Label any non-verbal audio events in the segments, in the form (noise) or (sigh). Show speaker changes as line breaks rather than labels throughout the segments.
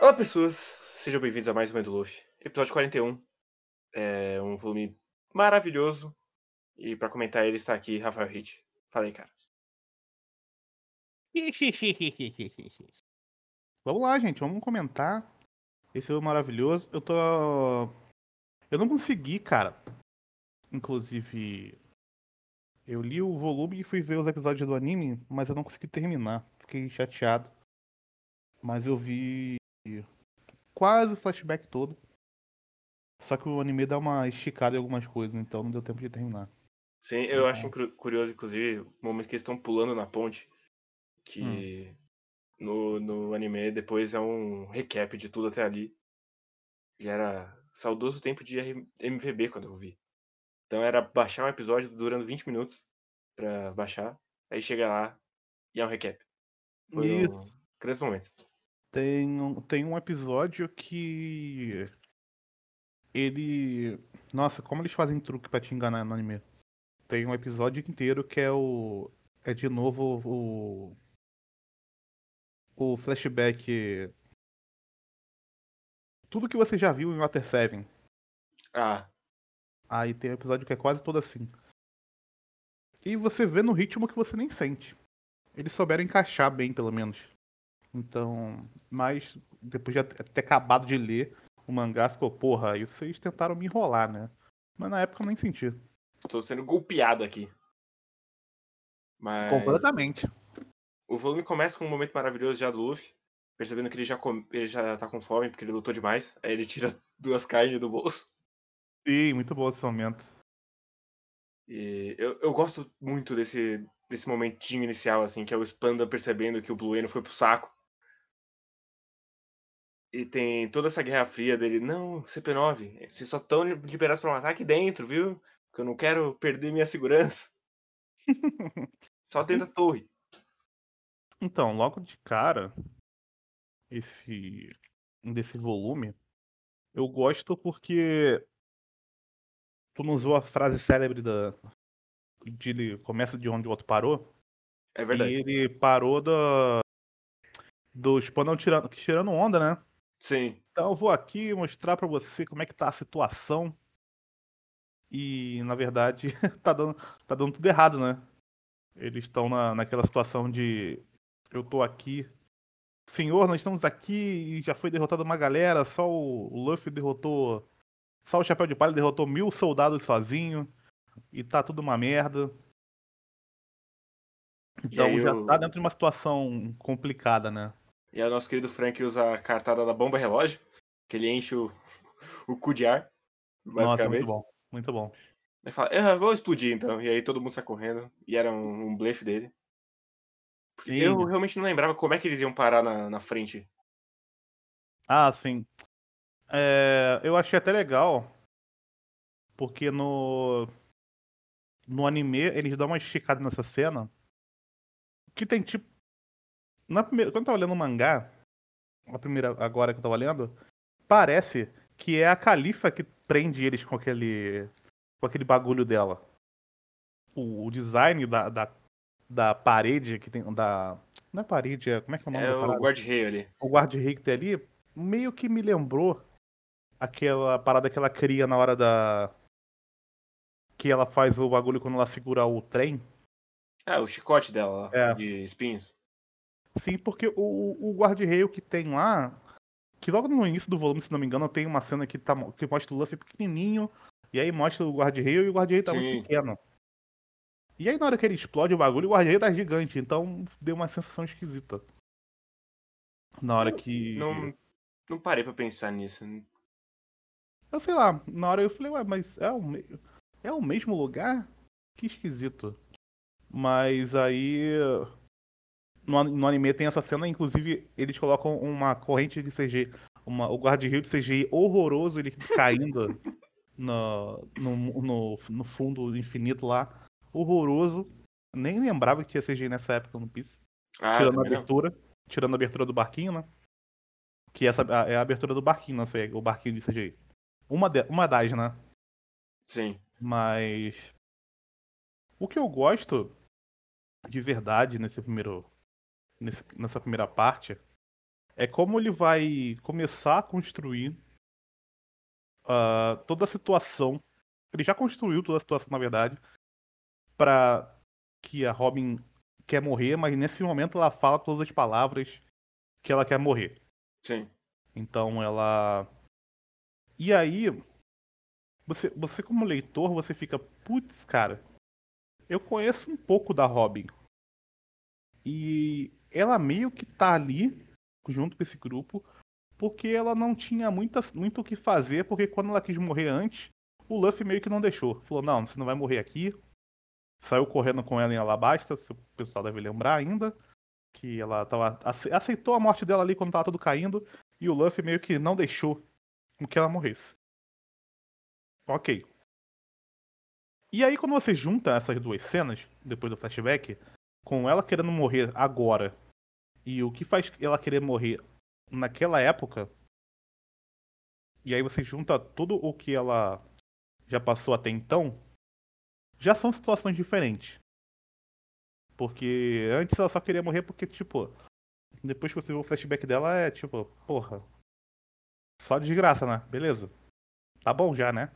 Olá pessoas, sejam bem-vindos a mais um do Luffy. Episódio 41. É um volume maravilhoso. E pra comentar ele está aqui Rafael Hit. Fala aí, cara. (laughs)
vamos lá, gente, vamos comentar. Esse foi maravilhoso. Eu tô. Eu não consegui, cara. Inclusive. Eu li o volume e fui ver os episódios do anime, mas eu não consegui terminar. Fiquei chateado. Mas eu vi quase o flashback todo. Só que o anime dá uma esticada em algumas coisas, então não deu tempo de terminar.
Sim, eu acho curioso, inclusive, o momento que eles estão pulando na ponte. Que hum. no, no anime depois é um recap de tudo até ali. E era saudoso tempo de MVB quando eu vi. Então era baixar um episódio durando 20 minutos pra baixar. Aí chega lá e é um recap. Foi
Isso.
grandes momentos.
Tem um, tem um episódio que. Ele. Nossa, como eles fazem truque pra te enganar no anime? Tem um episódio inteiro que é o. É de novo o. O flashback. Tudo que você já viu em Water 7.
Ah.
Aí tem um episódio que é quase todo assim. E você vê no ritmo que você nem sente. Eles souberam encaixar bem, pelo menos. Então, mas depois de ter acabado de ler o mangá, ficou, porra, aí vocês tentaram me enrolar, né? Mas na época eu nem senti.
Tô sendo golpeado aqui. Mas...
Completamente.
O volume começa com um momento maravilhoso já do Luffy, percebendo que ele já, come... ele já tá com fome porque ele lutou demais. Aí ele tira duas carnes do bolso.
Sim, muito bom esse momento.
E eu, eu gosto muito desse, desse momentinho inicial, assim, que é o Spanda percebendo que o Blue Eno foi pro saco. E tem toda essa guerra fria dele. Não, CP9, vocês só estão liberados pra matar aqui dentro, viu? Porque eu não quero perder minha segurança. (laughs) só dentro da torre.
Então, logo de cara, esse desse volume, eu gosto porque tu não usou a frase célebre da de ele começa de onde o outro parou.
É verdade.
E ele parou da do Spanão tirando, tirando onda, né?
Sim.
Então eu vou aqui mostrar para você como é que tá a situação. E na verdade (laughs) tá dando, tá dando tudo errado, né? Eles estão na, naquela situação de eu tô aqui. Senhor, nós estamos aqui e já foi derrotada uma galera, só o, o Luffy derrotou. Só o Chapéu de Palha derrotou mil soldados sozinho. E tá tudo uma merda. Então já tá dentro de uma situação complicada, né?
E aí o nosso querido Frank usa a cartada da bomba relógio, que ele enche o, o cu de ar, basicamente.
Nossa, muito bom, muito bom.
Ele fala, eu vou explodir então. E aí todo mundo sai correndo. E era um, um blefe dele. Sim. Eu realmente não lembrava como é que eles iam parar na, na frente.
Ah, sim. É, eu achei até legal. Porque no. No anime, eles dão uma esticada nessa cena. Que tem tipo na primeira, quando eu tava lendo o mangá, a primeira agora que eu tava lendo, parece que é a Califa que prende eles com aquele com aquele bagulho dela. O, o design da, da, da, parede que tem da não é parede, é, como é que é o nome?
É o guard-rei ali.
O guard-rei que tem ali meio que me lembrou aquela parada que ela cria na hora da que ela faz o bagulho quando ela segura o trem.
É, o chicote dela é. de espinhos.
Sim, porque o, o guarda-reio que tem lá, que logo no início do volume, se não me engano, tem uma cena que, tá, que mostra o Luffy pequenininho, e aí mostra o guarda-reio e o guarda-reio tá Sim. muito pequeno. E aí na hora que ele explode o bagulho, o guarda-reio tá gigante, então deu uma sensação esquisita. Na hora que.
Não, não parei pra pensar nisso.
Eu sei lá, na hora eu falei, ué, mas é o, é o mesmo lugar? Que esquisito. Mas aí no, no anime tem essa cena, inclusive eles colocam uma corrente de CG, uma, o guarda-rio de CGI horroroso, ele (laughs) caindo no, no, no, no, fundo infinito lá. Horroroso. Nem lembrava que tinha CGI nessa época no Piece. Ah, tirando a abertura. Não. Tirando a abertura do barquinho, né? Que essa é a abertura do barquinho, não sei, o barquinho de CGI. Uma, de, uma das, né?
Sim.
Mas. O que eu gosto de verdade nesse primeiro nesse, nessa primeira parte é como ele vai começar a construir uh, toda a situação. Ele já construiu toda a situação, na verdade, para que a Robin quer morrer, mas nesse momento ela fala todas as palavras que ela quer morrer.
Sim.
Então ela. E aí, você, você como leitor, você fica, putz, cara, eu conheço um pouco da Robin. E ela meio que tá ali, junto com esse grupo, porque ela não tinha muita, muito o que fazer, porque quando ela quis morrer antes, o Luffy meio que não deixou. Falou, não, você não vai morrer aqui. Saiu correndo com ela em Alabasta, o pessoal deve lembrar ainda. Que ela tava, aceitou a morte dela ali quando tava tudo caindo. E o Luffy meio que não deixou que ela morresse. Ok. E aí quando você junta essas duas cenas, depois do flashback, com ela querendo morrer agora e o que faz ela querer morrer naquela época, e aí você junta tudo o que ela já passou até então, já são situações diferentes. Porque antes ela só queria morrer porque, tipo, depois que você vê o flashback dela, é tipo, porra, só de graça, né? Beleza. Tá bom já, né?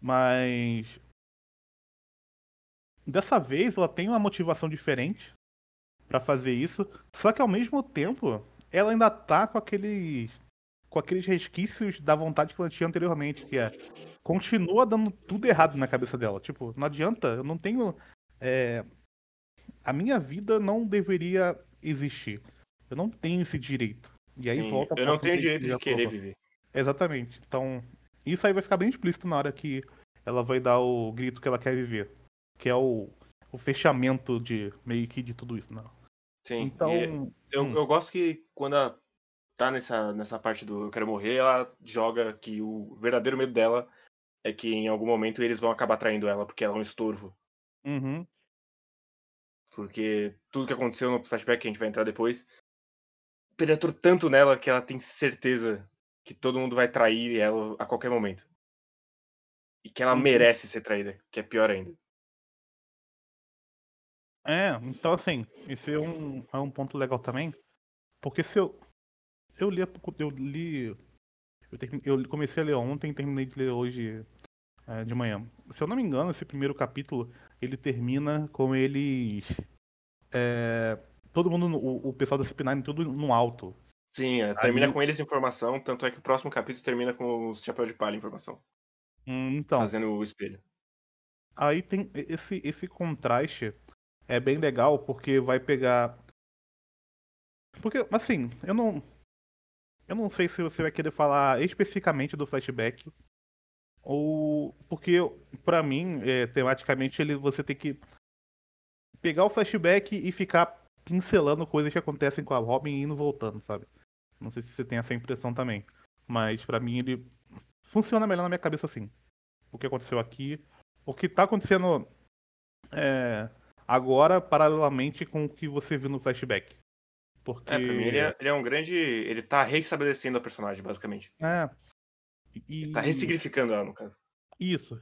Mas. Dessa vez ela tem uma motivação diferente para fazer isso. Só que ao mesmo tempo, ela ainda tá com aqueles. com aqueles resquícios da vontade que ela tinha anteriormente, que é. Continua dando tudo errado na cabeça dela. Tipo, não adianta, eu não tenho. É, a minha vida não deveria existir. Eu não tenho esse direito. E aí
Sim,
volta
Eu não tenho direito de querer viver.
Exatamente. Então, isso aí vai ficar bem explícito na hora que ela vai dar o grito que ela quer viver. Que é o, o fechamento de meio que de tudo isso, não.
Sim. Então, eu, hum. eu gosto que quando ela tá nessa, nessa parte do eu quero morrer, ela joga que o verdadeiro medo dela é que em algum momento eles vão acabar traindo ela porque ela é um estorvo.
Uhum.
Porque tudo que aconteceu no flashback que a gente vai entrar depois penetrou tanto nela que ela tem certeza que todo mundo vai trair ela a qualquer momento. E que ela uhum. merece ser traída, que é pior ainda.
É, então assim, esse é um, é um ponto legal também. Porque se eu. Eu li. Eu li. Eu, term, eu comecei a ler ontem e terminei de ler hoje é, de manhã. Se eu não me engano, esse primeiro capítulo ele termina com eles. É, todo mundo, o, o pessoal da CP9 tudo no alto.
Sim, é, termina Aí... com eles informação, tanto é que o próximo capítulo termina com os chapéu de palha informação.
Hum, então.
Fazendo o espelho.
Aí tem esse, esse contraste é bem legal porque vai pegar. Porque, assim, eu não. Eu não sei se você vai querer falar especificamente do flashback. Ou. Porque, para mim, é, tematicamente, ele, você tem que pegar o flashback e ficar pincelando coisas que acontecem com a Robin e indo voltando, sabe? Não sei se você tem essa impressão também. Mas para mim ele funciona melhor na minha cabeça assim. O que aconteceu aqui. O que tá acontecendo é, agora, paralelamente com o que você viu no flashback. Porque...
É, pra mim ele é, ele é um grande. Ele tá reestabelecendo a personagem, basicamente.
É.
E... Ele tá ressignificando ela, no caso.
Isso.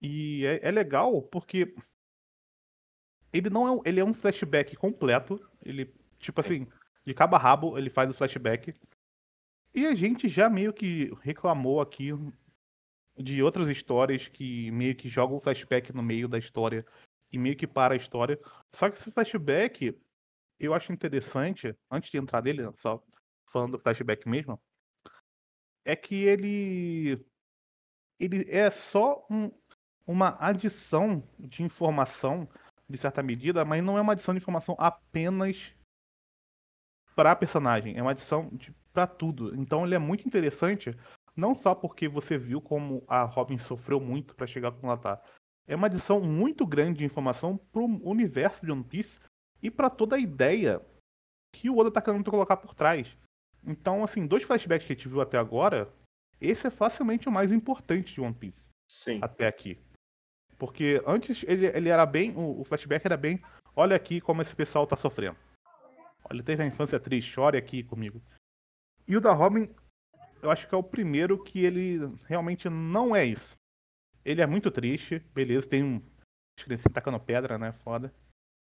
E é, é legal porque ele não é um, ele é um flashback completo. Ele, tipo assim, de cabo a rabo, ele faz o flashback. E a gente já meio que reclamou aqui de outras histórias que meio que jogam o flashback no meio da história e meio que para a história. Só que esse flashback, eu acho interessante, antes de entrar nele, só falando do flashback mesmo, é que ele ele é só um, uma adição de informação de certa medida, mas não é uma adição de informação apenas para a personagem, é uma adição para tudo. Então ele é muito interessante, não só porque você viu como a Robin sofreu muito para chegar como ela tá. É uma adição muito grande de informação para o universo de One Piece e para toda a ideia que o Oda tá querendo colocar por trás. Então, assim, dois flashbacks que a gente viu até agora, esse é facilmente o mais importante de One Piece.
Sim.
Até aqui. Porque antes ele, ele era bem. O, o, flashback era bem. Olha aqui como esse pessoal tá sofrendo. Olha, teve a infância triste, chore aqui comigo. E o da Robin, eu acho que é o primeiro que ele realmente não é isso. Ele é muito triste, beleza, tem um. As criancinhas tacando pedra, né? Foda.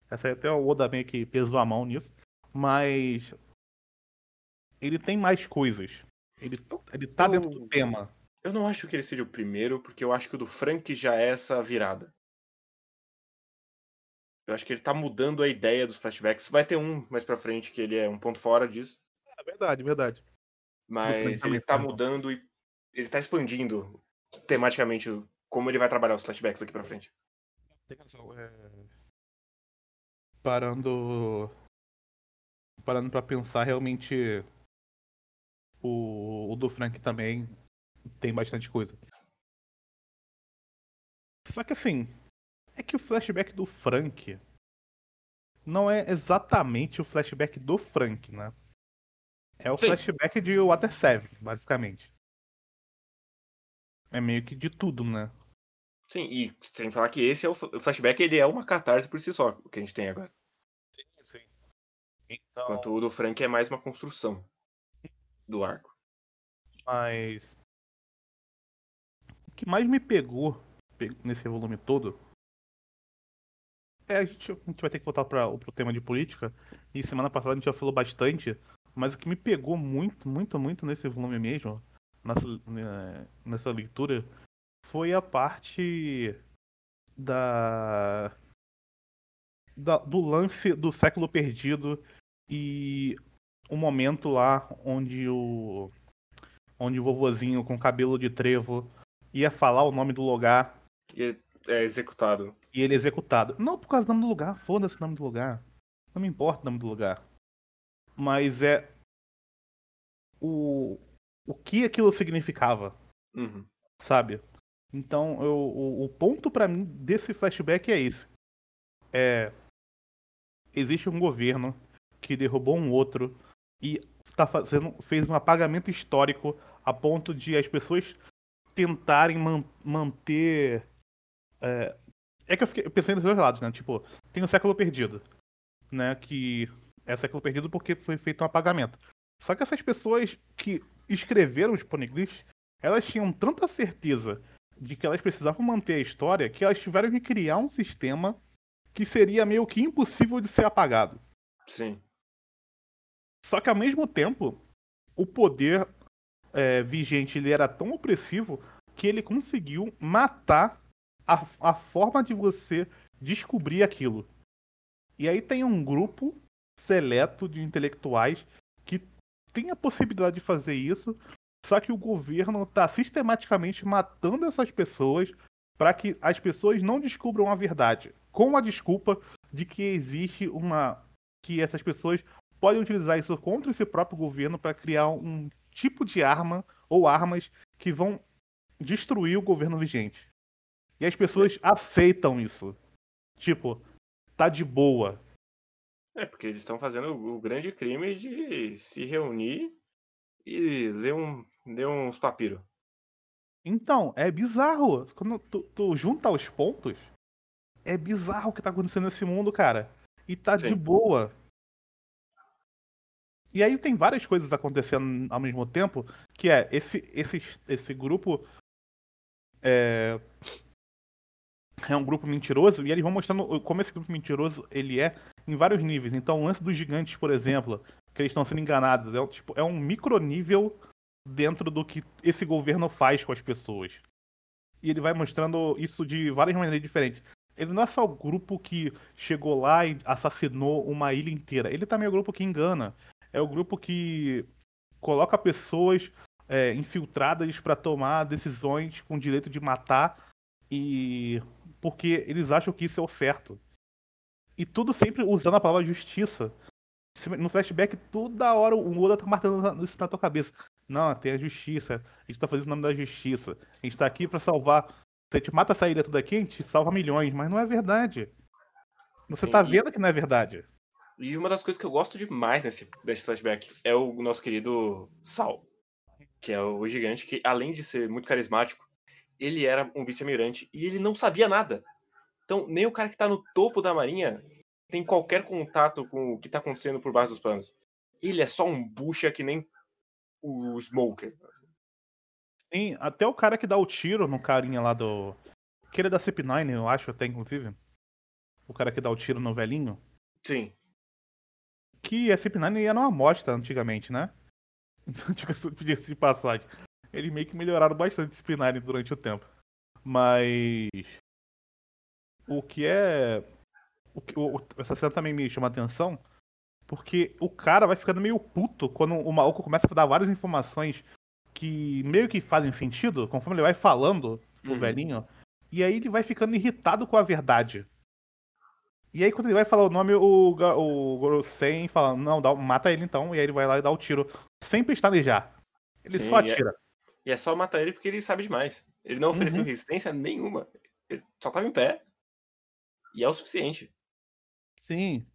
Essa aí até o Oda meio que pesou a mão nisso. Mas. Ele tem mais coisas. Ele, ele tá dentro do tema.
Eu não acho que ele seja o primeiro, porque eu acho que o do Frank já é essa virada. Eu acho que ele tá mudando a ideia dos flashbacks. Vai ter um mais pra frente que ele é um ponto fora disso.
É verdade, verdade.
Mas ele tá
não.
mudando e ele tá expandindo tematicamente como ele vai trabalhar os flashbacks daqui pra frente.
Tem razão. É... Parando. Parando pra pensar, realmente. O, o do Frank também tem bastante coisa. Só que assim. É que o flashback do Frank. Não é exatamente o flashback do Frank, né? É o
Sim.
flashback de Water 7, basicamente. É meio que de tudo, né?
Sim, e sem falar que esse é o flashback, ele é uma catarse por si só, o que a gente tem agora.
Sim, sim. Então.
Enquanto o do Frank é mais uma construção do arco.
Mas. O que mais me pegou pe- nesse volume todo. É, a gente, a gente vai ter que voltar para pro tema de política. E semana passada a gente já falou bastante. Mas o que me pegou muito, muito, muito nesse volume mesmo, nessa, né, nessa leitura, foi a parte da, da- do lance do século perdido e o momento lá onde o onde o vovozinho com cabelo de trevo ia falar o nome do lugar
E ele é executado.
e ele é executado. Não por causa do nome do lugar, foda-se o nome do lugar. Não me importa o nome do lugar. Mas é o o que aquilo significava,
Uhum.
sabe? Então, eu, o, o ponto pra mim desse flashback é esse. É existe um governo que derrubou um outro e tá fazendo fez um apagamento histórico a ponto de as pessoas tentarem man- manter é, é que eu, fiquei, eu pensei nos dois lados, né? Tipo, tem o século perdido, né? Que é século perdido porque foi feito um apagamento. Só que essas pessoas que escreveram os poneglyphs, elas tinham tanta certeza de que elas precisavam manter a história que elas tiveram que criar um sistema que seria meio que impossível de ser apagado.
Sim.
Só que ao mesmo tempo, o poder é, vigente ele era tão opressivo que ele conseguiu matar a, a forma de você descobrir aquilo. E aí tem um grupo seleto de intelectuais que tem a possibilidade de fazer isso, só que o governo está sistematicamente matando essas pessoas para que as pessoas não descubram a verdade, com a desculpa de que existe uma que essas pessoas podem utilizar isso contra esse próprio governo para criar um tipo de arma ou armas que vão destruir o governo vigente. E as pessoas aceitam isso. Tipo, tá de boa.
É, porque eles estão fazendo o, grande crime de se reunir e ler, um, ler uns papiros.
Então, é bizarro. Quando tu, tu junta os pontos, é bizarro o que tá acontecendo nesse mundo, cara. E tá de
Sim.
boa. E aí tem várias coisas acontecendo ao mesmo tempo, que é esse, esse, esse grupo é, é um grupo mentiroso e eles vão mostrando como esse grupo mentiroso ele é em vários níveis. Então o lance dos gigantes, por exemplo, que eles estão sendo enganados, é, tipo, é um micronível dentro do que esse governo faz com as pessoas. E ele vai mostrando isso de várias maneiras diferentes. Ele não é só o grupo que chegou lá e assassinou uma ilha inteira. Ele também é o grupo que engana. É o grupo que coloca pessoas é, infiltradas para tomar decisões com direito de matar e porque eles acham que isso é o certo. E tudo sempre usando a palavra justiça. No flashback, toda hora o Oda tá martelando isso na tua cabeça. Não, tem a justiça. A gente tá fazendo o nome da justiça. A gente tá aqui pra salvar. Se a gente mata essa ilha tudo aqui, a gente salva milhões. Mas não é verdade. Você
Sim,
tá vendo que não é verdade.
E uma das coisas que eu gosto demais nesse, nesse flashback é o nosso querido Sal. Que é o gigante que, além de ser muito carismático, ele era um vice-almirante e ele não sabia nada. Então, nem o cara que tá no topo da marinha tem qualquer contato com o que tá acontecendo por baixo dos panos. Ele é só um bucha que nem o Smoker.
Sim, até o cara que dá o tiro no carinha lá do. Que ele é da CP9, eu acho, até inclusive. o cara que dá o tiro no velhinho.
Sim.
Que a CP9 ia numa amostra antigamente, né? (laughs) Então, diga-se de passagem. Eles meio que melhoraram bastante disciplinar durante o tempo. Mas. O que é. O que, o, essa cena também me chama atenção. Porque o cara vai ficando meio puto quando o maluco começa a dar várias informações que meio que fazem sentido, conforme ele vai falando, o
Uhum.
velhinho. E aí ele vai ficando irritado com a verdade. E aí quando ele vai falar o nome, o, o Gorosen fala, não, dá, mata ele então. E aí ele vai lá e dá o tiro. Sem pestanejar. Ele
Sim,
só
e é-
atira.
E é só matar ele porque ele sabe demais. Ele não ofereceu
Uhum.
resistência nenhuma. Ele só tava em pé. E é o suficiente.
Sim.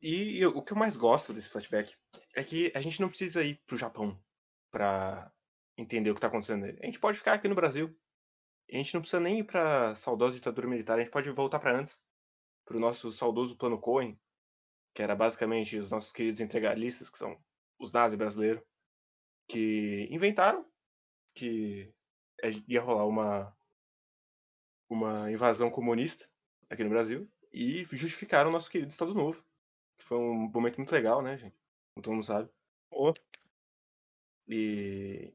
E eu- o que eu mais gosto desse flashback é que a gente não precisa ir pro Japão pra entender o que tá acontecendo. A gente pode ficar aqui no Brasil. A gente não precisa nem ir pra saudosa ditadura militar. A gente pode voltar pra antes. Pro nosso saudoso plano Cohen. Que era basicamente os nossos queridos integralistas, que são os nazis brasileiros. Que inventaram que é- ia rolar uma, uma invasão comunista aqui no Brasil. E justificaram o nosso querido Estado Novo. Que foi um momento muito legal, né, gente? Como todo mundo sabe. E,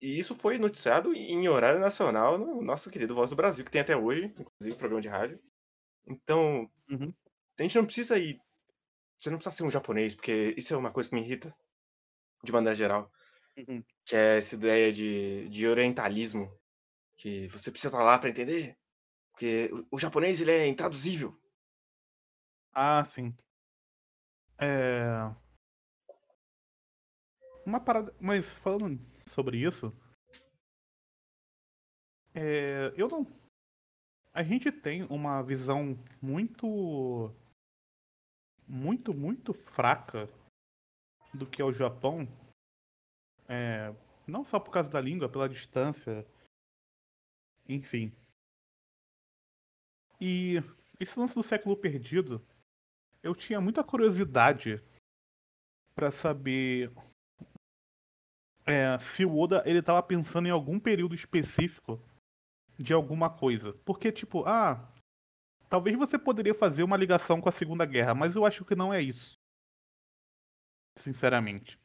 e isso foi noticiado em horário nacional no nosso querido Voz do Brasil, que tem até hoje, inclusive, programa de rádio. Então,
Uhum.
a gente não precisa ir. Você não precisa ser um japonês, porque isso é uma coisa que me irrita, de maneira geral.
Uhum.
Que é essa ideia de, de orientalismo. Que você precisa estar lá pra entender. Porque o, o japonês, ele é intraduzível.
Ah, sim. É. Uma parada. Mas falando sobre isso. É... Eu não. A gente tem uma visão muito. Muito, muito fraca do que é o Japão. É... Não só por causa da língua, pela distância. Enfim. E esse lance do século perdido eu tinha muita curiosidade pra saber é, se o Oda ele tava pensando em algum período específico de alguma coisa. Porque, tipo, ah, talvez você poderia fazer uma ligação com a Segunda Guerra, mas eu acho que não é isso. Sinceramente.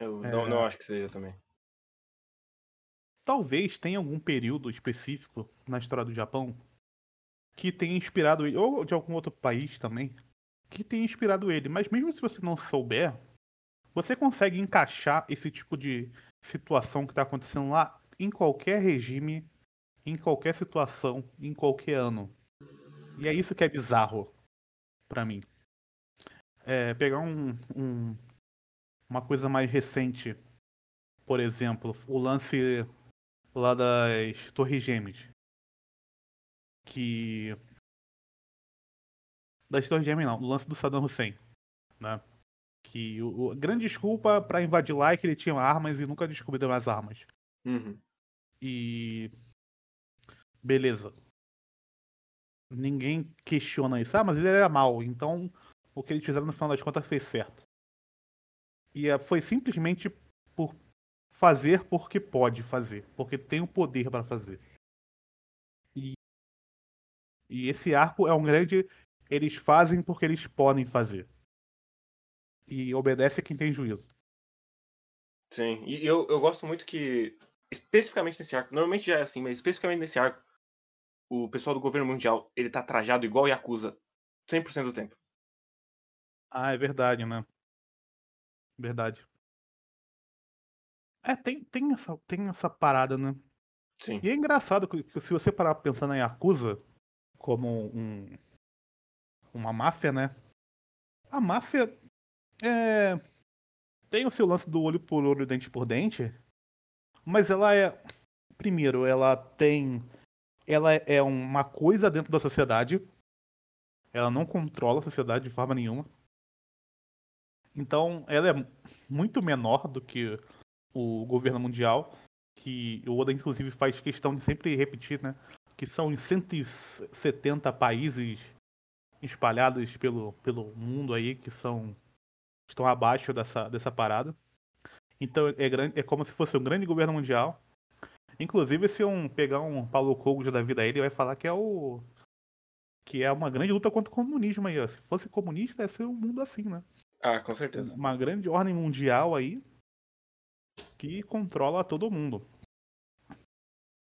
Eu não,
É.
não acho que seja também.
Talvez tenha algum período específico na história do Japão que tenha inspirado ele, ou de algum outro país também, que tenha inspirado ele. Mas mesmo se você não souber, você consegue encaixar esse tipo de situação que está acontecendo lá em qualquer regime, em qualquer situação, em qualquer ano. E é isso que é bizarro pra mim. É, pegar um, um- uma coisa mais recente, por exemplo, o lance lá das Torres Gêmeas. Que. Das Torres Gêmeas não, o lance do Saddam Hussein. Né? Que o, a grande desculpa pra invadir lá é que ele tinha armas e nunca descobriram as armas.
Uhum.
E. Beleza. Ninguém questiona isso. Ah, mas ele era mal, então o que eles fizeram no final das contas fez certo. E eh, foi simplesmente por fazer porque pode fazer, porque tem o poder para fazer. E, e esse arco é um grande. Eles fazem porque eles podem fazer. E obedece a quem tem juízo.
Sim, e eu, eu gosto muito que, especificamente nesse arco, normalmente já é assim, mas especificamente nesse arco, o pessoal do governo mundial, ele tá trajado igual Yakuza 100% do tempo.
Ah, é verdade, né? Verdade. É, tem, tem, essa, tem essa parada, né?
Sim.
E é engraçado que, que se você parar pensar na Yakuza como um, uma máfia, né? A máfia é, tem o seu lance do olho por olho, dente por dente, mas ela é. Primeiro, ela tem. Ela é uma coisa dentro da sociedade. Ela não controla a sociedade de forma nenhuma. Então, ela é muito menor do que o governo mundial, que o Oda inclusive faz questão de sempre repetir, né? Que são em 170 países espalhados pelo, pelo mundo aí que são estão abaixo dessa, dessa parada. Então é, grande, é como se fosse um grande governo mundial. Inclusive, se um pegar um Paulo Cogo da vida aí, ele vai falar que é o que é uma grande luta contra o comunismo aí. Ó. Se fosse comunista, ia ser um mundo assim, né?
Ah, com certeza.
Uma grande ordem mundial aí que controla todo mundo.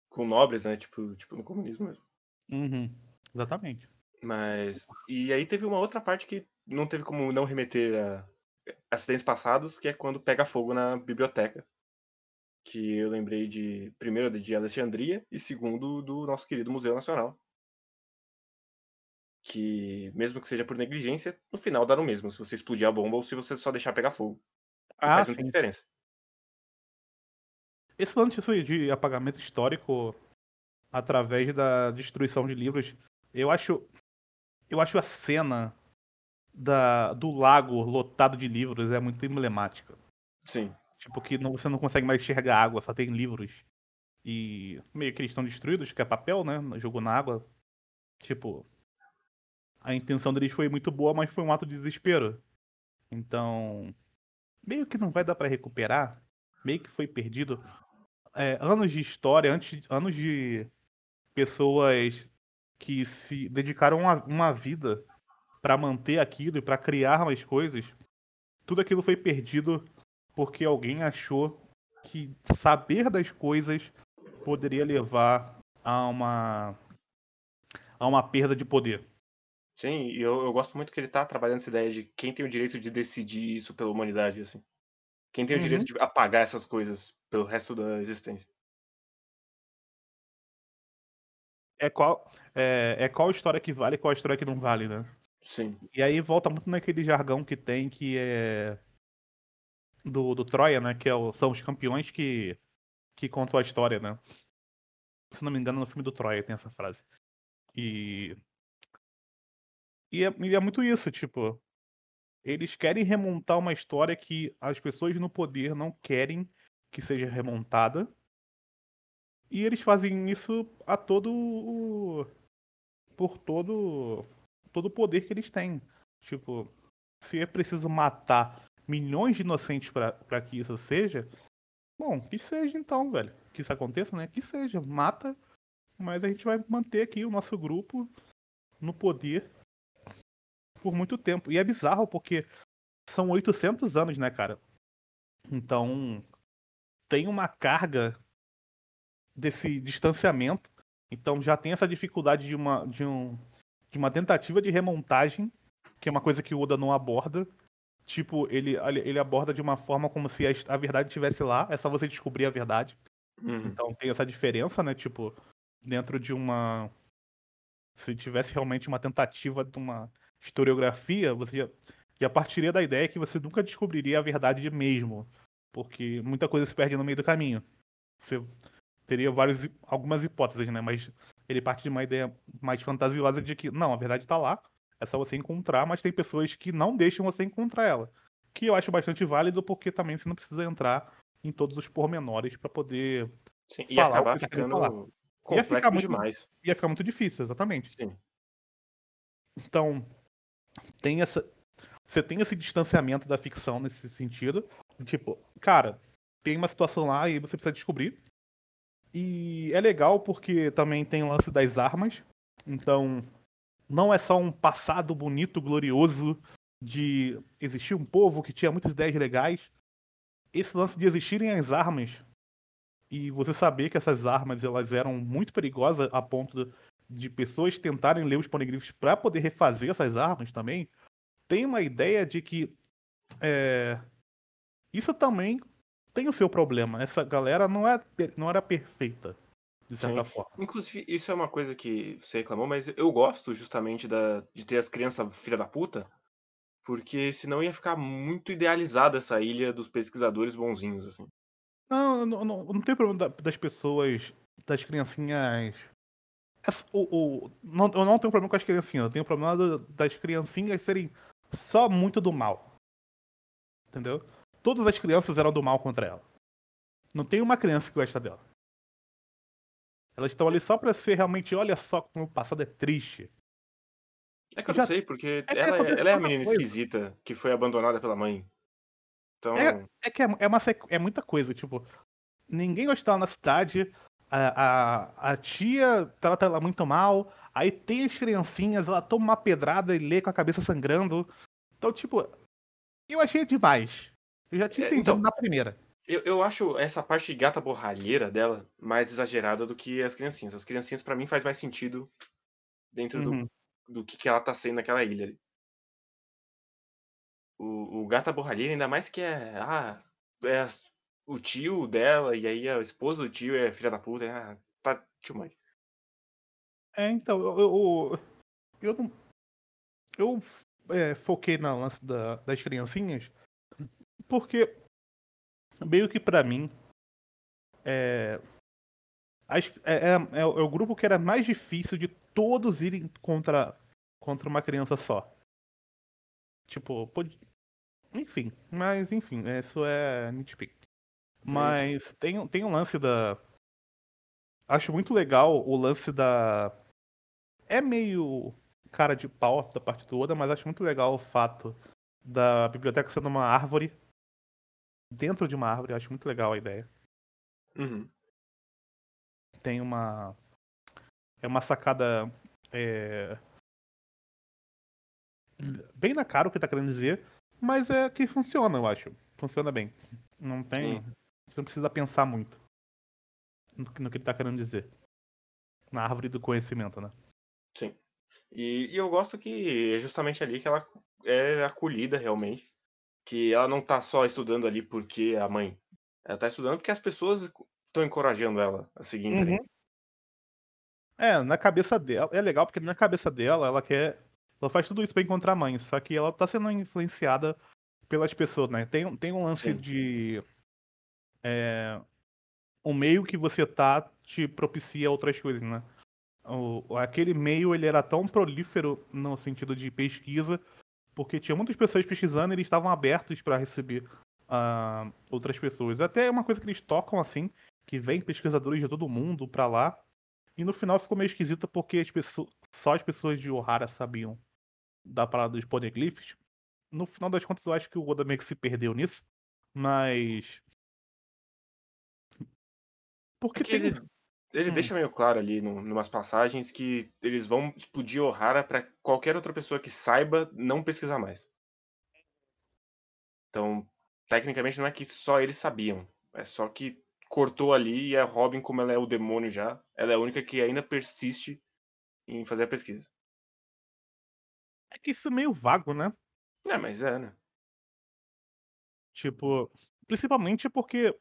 Com nobres, né? Tipo, tipo no comunismo mesmo.
Uhum, exatamente.
Mas. E aí teve uma outra parte que não teve como não remeter a acidentes passados, que é quando pega fogo na biblioteca. Que eu lembrei de. Primeiro de Alexandria e segundo do nosso querido Museu Nacional. Que, mesmo que seja por negligência, no final dá no mesmo, se você explodir a bomba ou se você só deixar pegar fogo.
Ah,
faz muita
sim.
diferença.
Esse lance de apagamento histórico através da destruição de livros, eu acho. Eu acho a cena da, do lago lotado de livros é muito emblemática.
Sim.
Tipo, que não- você não consegue mais enxergar água, só tem livros. E meio que eles estão destruídos, que é papel, né? Jogou na água. Tipo, a intenção deles foi muito boa, mas foi um ato de desespero. Então, meio que não vai dar pra recuperar. Meio que foi perdido. É, anos de história, antes, anos de pessoas que se dedicaram uma, uma vida pra manter aquilo e pra criar mais coisas. Tudo aquilo foi perdido porque alguém achou que saber das coisas poderia levar a uma a uma perda de poder.
Sim, e eu, eu gosto muito que ele tá trabalhando essa ideia de quem tem o direito de decidir isso pela humanidade, assim. Quem tem o
Uhum.
direito de apagar essas coisas pelo resto da existência.
É qual é, é qual história que vale e qual história que não vale, né?
Sim.
E aí volta muito naquele jargão que tem que é do, do Troia, né? Que é o- são os campeões que que contam a história, né? Se não me engano, no filme do Troia tem essa frase. E e é, e é muito isso, tipo, eles querem remontar uma história que as pessoas no poder não querem que seja remontada. E eles fazem isso a todo o por todo todo o poder que eles têm. Tipo, se é preciso matar milhões de inocentes pra que isso seja, bom, que seja então, velho. Que isso aconteça, né? Que seja, mata, mas a gente vai manter aqui o nosso grupo no poder por muito tempo. E é bizarro porque são 800 anos, né, cara? Então, tem uma carga desse distanciamento. Então já tem essa dificuldade de uma, de um, de uma tentativa de remontagem, que é uma coisa que o Oda não aborda. Tipo, ele, ele aborda de uma forma como se a, verdade estivesse lá, é só você descobrir a verdade.
Uhum.
Então tem essa diferença, né? Tipo, dentro de uma. Se tivesse realmente uma tentativa de uma historiografia, você já, já partiria da ideia que você nunca descobriria a verdade mesmo. Porque muita coisa se perde no meio do caminho. Você teria várias, algumas hipóteses, né? Mas ele parte de uma ideia mais fantasiosa de que, não, a verdade tá lá, é só você encontrar, mas tem pessoas que não deixam você encontrar ela. Que eu acho bastante válido, porque também você não precisa entrar em todos os pormenores para poder
Sim, E acabar ficando
Ia
complexo
ficar muito-
demais.
ia ficar muito difícil, exatamente.
Sim.
Então, tem essa. Você tem esse distanciamento da ficção nesse sentido. Tipo, cara, tem uma situação lá e você precisa descobrir. E é legal porque também tem o lance das armas. Então, não é só um passado bonito, glorioso de existir um povo que tinha muitas ideias legais. Esse lance de existirem as armas e você saber que essas armas elas eram muito perigosas a ponto de pessoas tentarem ler os poneglyphs para poder refazer essas armas também, tem uma ideia de que é, isso também tem o seu problema. Essa galera não, é, não era perfeita, de certa
Sim.
forma.
Inclusive, isso é uma coisa que você reclamou, mas eu gosto justamente da, de ter as crianças filha da puta, porque senão ia ficar muito idealizada essa ilha dos pesquisadores bonzinhos, assim.
Não, não, não, não tem problema da- das pessoas, das criancinhas. Essa- O, o- não, eu não tenho problema com as criancinhas, eu tenho problema do- das criancinhas serem só muito do mal. Entendeu? Todas as crianças eram do mal contra ela. Não tem uma criança que gosta dela. Elas estão ali só pra ser realmente, olha só como o passado é triste.
É que eu
Já-
não sei, porque
que
ela, é- ela é a
uma
menina
coisa.
esquisita que foi abandonada pela mãe. Então,
É que é, é, uma, é muita coisa, tipo, ninguém gostava na cidade, a, a, a tia trata ela muito mal, aí tem as criancinhas, ela toma uma pedrada e lê com a cabeça sangrando. Então, tipo, eu achei demais. Eu já tinha
É,
entendido
então-
na primeira.
Eu, eu acho essa parte gata borralheira dela mais exagerada do que as criancinhas. As criancinhas, pra mim, faz mais sentido dentro do,
Uhum.
do que, que ela tá sendo naquela ilha ali. O, o gata borralheira, ainda mais que é. Ah, é as- o tio dela, e aí a esposa do tio é filha da puta. Ah, tá too much.
É, então, eu. Eu, eu, não- eu, é, foquei na lance da- das criancinhas, porque meio que pra mim. É, é, é- é o é grupo que era mais difícil de todos irem contra, contra uma criança só. Tipo, pode- enfim, mas enfim, isso é nitpick. Mas tem, tem um lance da. Acho muito legal o lance da. É meio cara de pau da parte toda, mas acho muito legal o fato da biblioteca sendo uma árvore. Dentro de uma árvore, acho muito legal a ideia.
Uhum.
Tem uma. É uma sacada. é, Bem na cara o que tá querendo dizer, mas é que funciona, eu acho. Funciona bem. Não tem. Você não precisa pensar muito no que, no que ele tá querendo dizer. Na árvore do conhecimento, né?
Sim. E, e eu gosto que é justamente ali que ela é acolhida realmente. Que ela não tá só estudando ali porque a mãe. Ela tá estudando porque as pessoas estão encorajando ela a seguir em frente.
É, na cabeça dela. É legal porque na cabeça dela, ela quer. Ela faz tudo isso pra encontrar a mãe. Só que ela tá sendo influenciada pelas pessoas, né? Tem, tem um lance
Sim.
de. É, o meio que você tá te propicia outras coisas, né? O, aquele meio ele era tão prolífero no sentido de pesquisa, porque tinha muitas pessoas pesquisando e eles estavam abertos para receber ah, outras pessoas. Até é uma coisa que eles tocam assim, que vem pesquisadores de todo mundo pra lá. E no final ficou meio esquisito porque as pessoas, só as pessoas de Ohara sabiam da parada dos poneglyphs. No final das contas, eu acho que o Oda meio que se perdeu nisso. Mas. Porque
É que
tem.
ele, ele
Hum.
deixa meio claro ali, num, numas passagens, que eles vão explodir Ohara pra qualquer outra pessoa que saiba não pesquisar mais. Então, tecnicamente, não é que só eles sabiam. É só que cortou ali e a Robin, como ela é o demônio já, ela é a única que ainda persiste em fazer a pesquisa.
É que isso é meio vago, né?
É, mas é, né?
Tipo, principalmente porque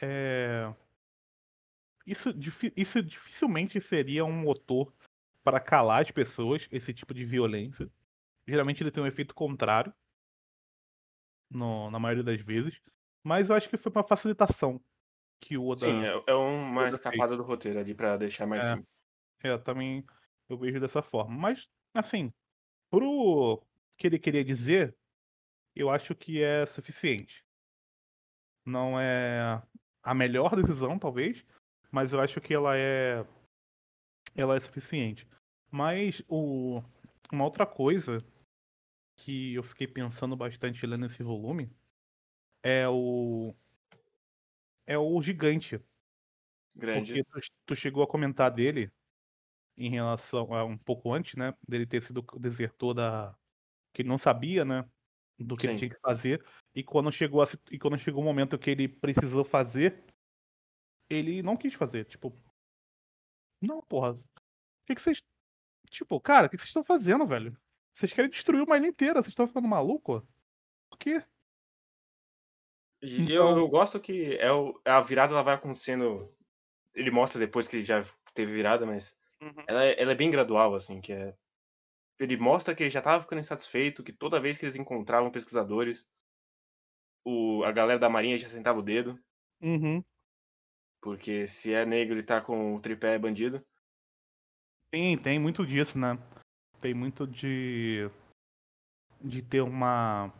é, isso, isso dificilmente seria um motor para calar as pessoas, esse tipo de violência. Geralmente ele tem um efeito contrário, no- na maioria das vezes. Mas eu acho que foi uma facilitação que o Oda.
Sim, é, é uma
Oda
escapada do roteiro ali pra deixar mais
É.
simples.
É, também eu vejo dessa forma. Mas, assim, pro que ele queria dizer, eu acho que é suficiente. Não é a melhor decisão, talvez, mas eu acho que ela é ela é suficiente. Mas o uma outra coisa que eu fiquei pensando bastante lendo esse volume é o é o gigante.
Grande.
Porque tu, tu chegou a comentar dele em relação a um pouco antes, né? Dele ter sido desertor da. que ele não sabia, né? Do que ele tinha que fazer. E quando chegou a, e quando chegou o momento que ele precisou fazer, ele não quis fazer. Tipo. Não, porra. O que, que vocês. Tipo, cara, o que, que vocês estão fazendo, velho? Vocês querem destruir uma ilha inteira, vocês estão ficando maluco? Por quê?
E
Então-
eu, eu gosto que é o, a virada ela vai acontecendo. Ele mostra depois que ele já teve virada, mas ela, é- ela é bem gradual, assim, que é. Ele mostra que ele já tava ficando insatisfeito, que toda vez que eles encontravam pesquisadores, o, a galera da marinha já sentava o dedo,
Uhum.
Porque se é negro ele tá com o tripé é bandido.
Tem, tem muito disso, né? Tem muito de. de ter uma.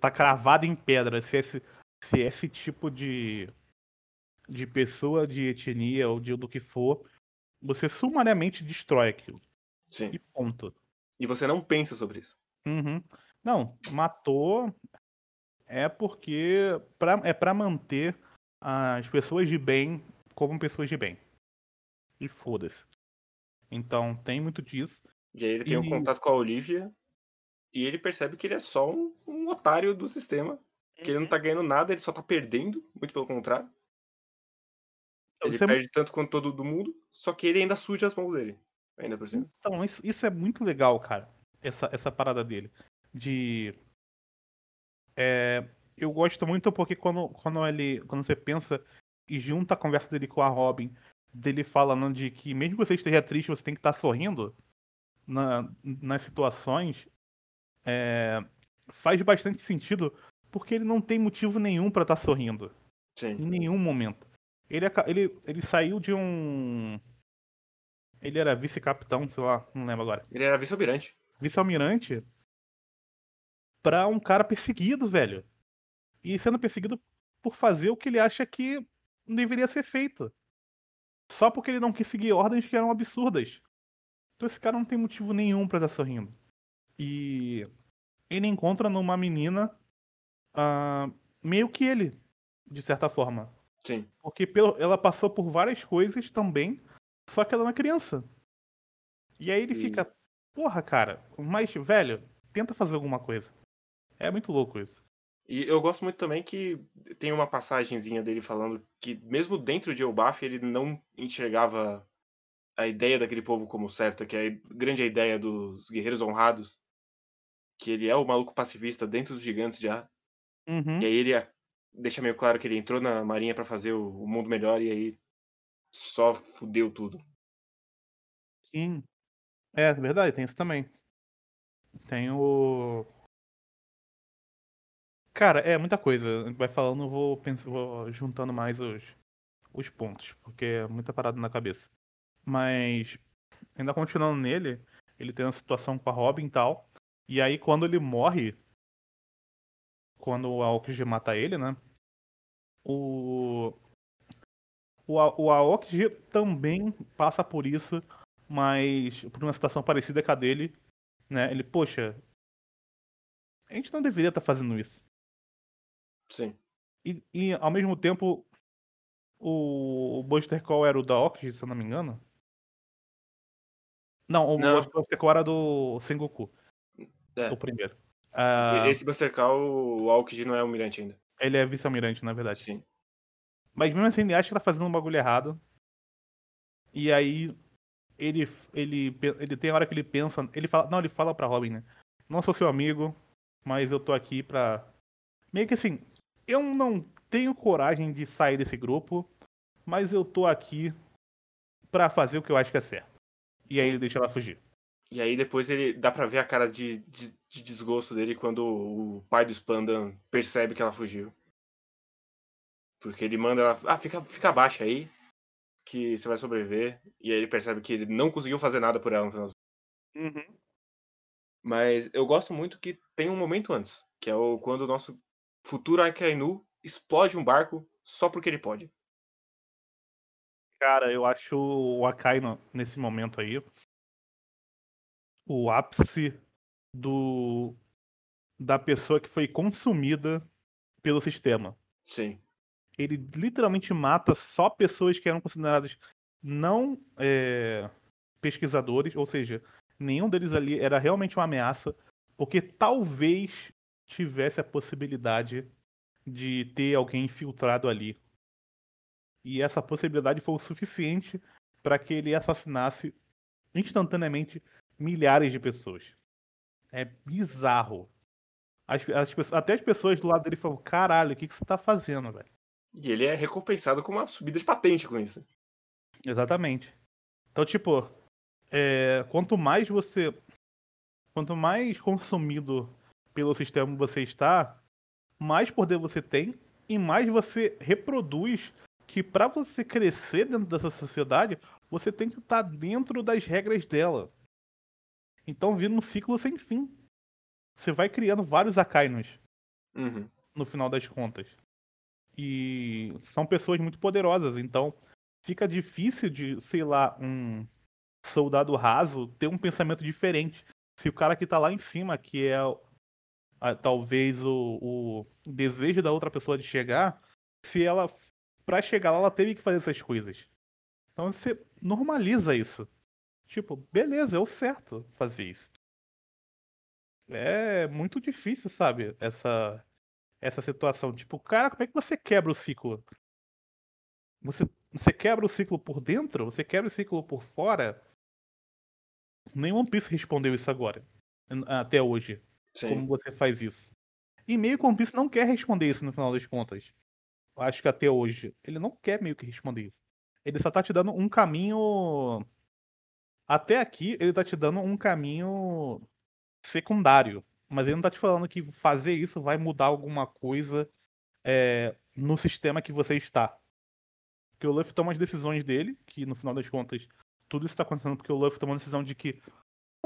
tá cravado em pedra. Se esse, se esse tipo de. de pessoa, de etnia ou de do que for, você sumariamente destrói aquilo.
Sim.
E ponto.
E você não pensa sobre isso.
Uhum. Não, matou é porque pra, é pra manter as pessoas de bem como pessoas de bem. E foda-se. Então tem muito disso.
E aí ele tem um
E-
contato com a Olivia e ele percebe que ele é só um, um otário do sistema. Que ele não tá ganhando nada, ele só tá perdendo, muito pelo contrário. Ele
Isso é
perde tanto quanto todo mundo, só que ele ainda suja as mãos dele. Ainda por cima.
Então, isso, isso é muito legal, cara. Essa, essa parada dele. De. É, eu gosto muito porque quando, quando ele. Quando você pensa e junta a conversa dele com a Robin, dele falando de que mesmo que você esteja triste, você tem que estar sorrindo na, nas situações, é, faz bastante sentido porque ele não tem motivo nenhum pra estar sorrindo.
Sim.
Em nenhum momento. Ele, ele, ele saiu de um. Ele era vice-capitão, sei lá, não lembro agora.
Ele era vice-almirante.
Vice-almirante pra um cara perseguido, velho. E sendo perseguido por fazer o que ele acha que não deveria ser feito. Só porque ele não quis seguir ordens que eram absurdas. Então esse cara não tem motivo nenhum pra estar sorrindo. E ele encontra numa menina ah, meio que ele, de certa forma.
Sim.
Porque pelo- ela passou por várias coisas também, só que ela é uma criança. E aí ele
E-
fica, porra, cara, mas, velho, tenta fazer alguma coisa. É muito louco isso.
E eu gosto muito também que tem uma passagenzinha dele falando que mesmo dentro de Elbaf ele não enxergava a ideia daquele povo como certa, que é a grande ideia dos guerreiros honrados, que ele é o maluco pacifista dentro dos gigantes já.
Uhum.
E aí ele a- deixa meio claro que ele entrou na marinha pra fazer o, mundo melhor e aí só fudeu tudo.
Sim. É, verdade, tem isso também. Tem o. Cara, é muita coisa. Vai falando, eu vou, vou juntando mais os, os pontos, porque é muita parada na cabeça. Mas, ainda continuando nele, ele tem uma situação com a Robin e tal. E aí, quando ele morre, quando o Aokiji mata ele, né? O. O, A- o Aokiji também passa por isso, mas por uma situação parecida com a dele, né? Ele, poxa, a gente não deveria estar fazendo isso.
Sim.
E, e, ao mesmo tempo, o, o Buster Call era o da Aokiji, se eu não me engano. Não, o
Não.
Buster Call era do Sengoku,
É.
o primeiro. Ah,
Esse Buster Call, o Aokiji não é almirante ainda.
ele é vice-almirante, na verdade.
Sim.
Mas mesmo assim, ele acha que tá fazendo um bagulho errado. E aí, ele, ele, ele tem hora que ele pensa. Ele fala. Não, ele fala pra Robin, né? Não sou seu amigo, mas eu tô aqui pra. Meio que assim, eu não tenho coragem de sair desse grupo, mas eu tô aqui pra fazer o que eu acho que é certo. E aí ele deixa ela fugir.
E aí depois ele dá pra ver a cara de, de, de desgosto dele quando o pai do Spandan percebe que ela fugiu. Porque ele manda ela, ah, fica, fica abaixo aí, que você vai sobreviver. E aí ele percebe que ele não conseguiu fazer nada por ela no final. Mas eu gosto muito que tem um momento antes, que é o quando o nosso futuro Akainu explode um barco só porque ele pode.
Cara, eu acho o Akai no- nesse momento aí o ápice do da pessoa que foi consumida pelo sistema.
Sim.
Ele literalmente mata só pessoas que eram consideradas não é, pesquisadores, ou seja, nenhum deles ali era realmente uma ameaça, porque talvez tivesse a possibilidade de ter alguém infiltrado ali. E essa possibilidade foi o suficiente para que ele assassinasse instantaneamente milhares de pessoas. É bizarro. As- as até as pessoas do lado dele falam: caralho, o que, que você tá fazendo, velho?
E ele é recompensado com uma subida de patente com isso.
Exatamente. Então, tipo, é, quanto mais você. Quanto mais consumido pelo sistema você está, mais poder você tem e mais você reproduz que para você crescer dentro dessa sociedade, você tem que estar dentro das regras dela. Então vira um ciclo sem fim. Você vai criando vários Akainos
Uhum.
no final das contas. E são pessoas muito poderosas, então fica difícil de, sei lá, um soldado raso ter um pensamento diferente. Se o cara que tá lá em cima, que é a- talvez o, o desejo da outra pessoa de chegar, se ela Pra chegar lá, ela teve que fazer essas coisas. Então você normaliza isso. Tipo, beleza, é o certo fazer isso. É muito difícil, sabe? Essa, essa situação. Tipo, cara, como é que você quebra o ciclo? Você, você quebra o ciclo por dentro? Você quebra o ciclo por fora? Nem One Piece respondeu isso agora. Até hoje. Sim. Como você faz isso. E meio que One Piece não quer responder isso no final das contas. Acho que até hoje. Ele não quer meio que responder isso. Ele só tá te dando um caminho. Até aqui, ele tá te dando um caminho secundário. Mas ele não tá te falando que fazer isso vai mudar alguma coisa é, no sistema que você está. Porque o Luffy toma as decisões dele, que no final das contas, tudo isso tá acontecendo porque o Luffy tomou a decisão de que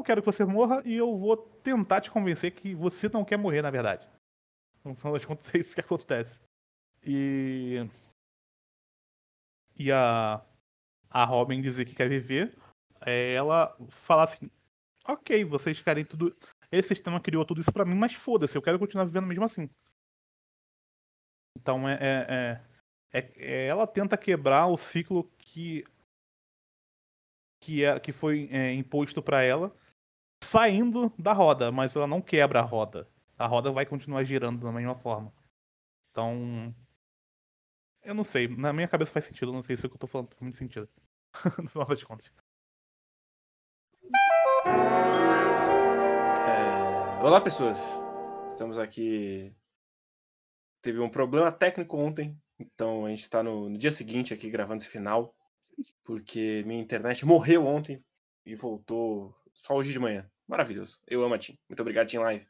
eu quero que você morra e eu vou tentar te convencer que você não quer morrer, na verdade. No final das contas, (laughs) é isso que acontece. E. E a. A Robin dizer que quer viver. É ela fala assim: Ok, vocês querem tudo. Esse sistema criou tudo isso para mim, mas foda-se, eu quero continuar vivendo mesmo assim. Então é, é, é, é, ela tenta quebrar o ciclo que que, é, que foi é, imposto para ela, saindo da roda, mas ela não quebra a roda. A roda vai continuar girando da mesma forma. Então, eu não sei, na minha cabeça faz sentido, não sei se o que eu tô falando faz muito sentido. (laughs) no final das contas.
Olá, pessoas. Estamos aqui. Teve um problema técnico ontem, então a gente está no, no, dia seguinte aqui gravando esse final, porque minha internet morreu ontem e voltou só hoje de manhã. Maravilhoso. Eu amo a Tim. Muito obrigado, Tim Live.